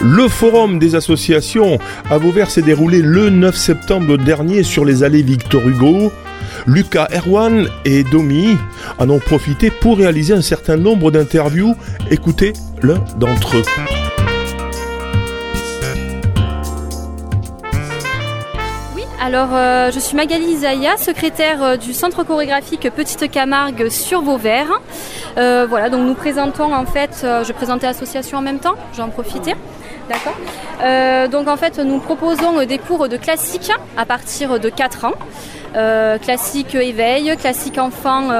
Le forum des associations à Vauvert s'est déroulé le 9 septembre dernier sur les allées Victor Hugo. Lucas Erwan et Domi en ont profité pour réaliser un certain nombre d'interviews. Écoutez l'un d'entre eux. Alors euh, je suis Magali Isaïa, secrétaire euh, du centre chorégraphique Petite Camargue sur Vauvert. Euh, voilà, donc nous présentons en fait, je présentais l'association en même temps, j'en profitais. D'accord. donc en fait, nous proposons des cours de classique à partir de 4 ans. classique éveil, classique enfant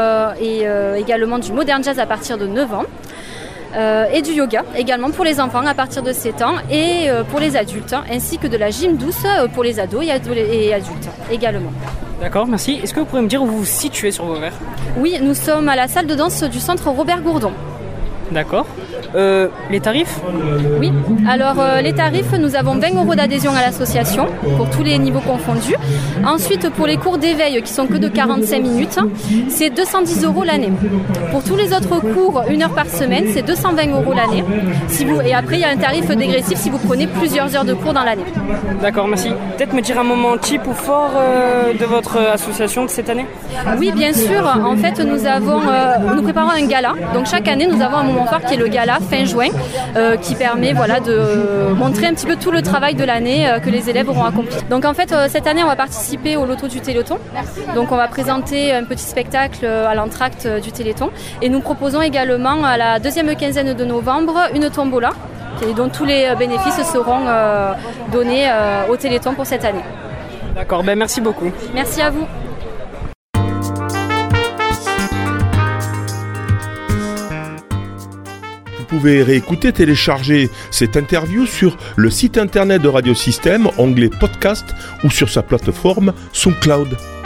et également du modern jazz à partir de 9 ans. Euh, et du yoga également pour les enfants à partir de 7 ans et euh, pour les adultes, hein, ainsi que de la gym douce euh, pour les ados et, adultes également. D'accord, merci. Est-ce que vous pourriez me dire où vous vous situez sur Vauvert Oui, nous sommes à la salle de danse du centre Robert Gourdon. D'accord. Euh, les tarifs Oui, alors euh, les tarifs, nous avons 20 euros d'adhésion à l'association pour tous les niveaux confondus. Ensuite, pour les cours d'éveil qui sont que de 45 minutes, c'est 210 euros l'année. Pour tous les autres cours, une heure par semaine, c'est 220 euros l'année. Si vous... Et après, il y a un tarif dégressif si vous prenez plusieurs heures de cours dans l'année. D'accord, merci. Peut-être me dire un moment type ou fort euh, de votre association de cette année? Oui, bien sûr. En fait, nous avons, nous préparons un gala. Donc chaque année, nous avons un moment fort qui est le gala fin juin euh, qui permet voilà, de montrer un petit peu tout le travail de l'année euh, que les élèves auront accompli. Donc en fait euh, cette année on va participer au loto du Téléthon. Donc on va présenter un petit spectacle à l'entracte du Téléthon et nous proposons également à la deuxième quinzaine de novembre une tombola dont tous les bénéfices seront donnés au Téléthon pour cette année. D'accord, ben merci beaucoup. Merci à vous. Pouvez réécouter, télécharger cette interview sur le site internet de Radio Système, onglet podcast ou sur sa plateforme SoundCloud.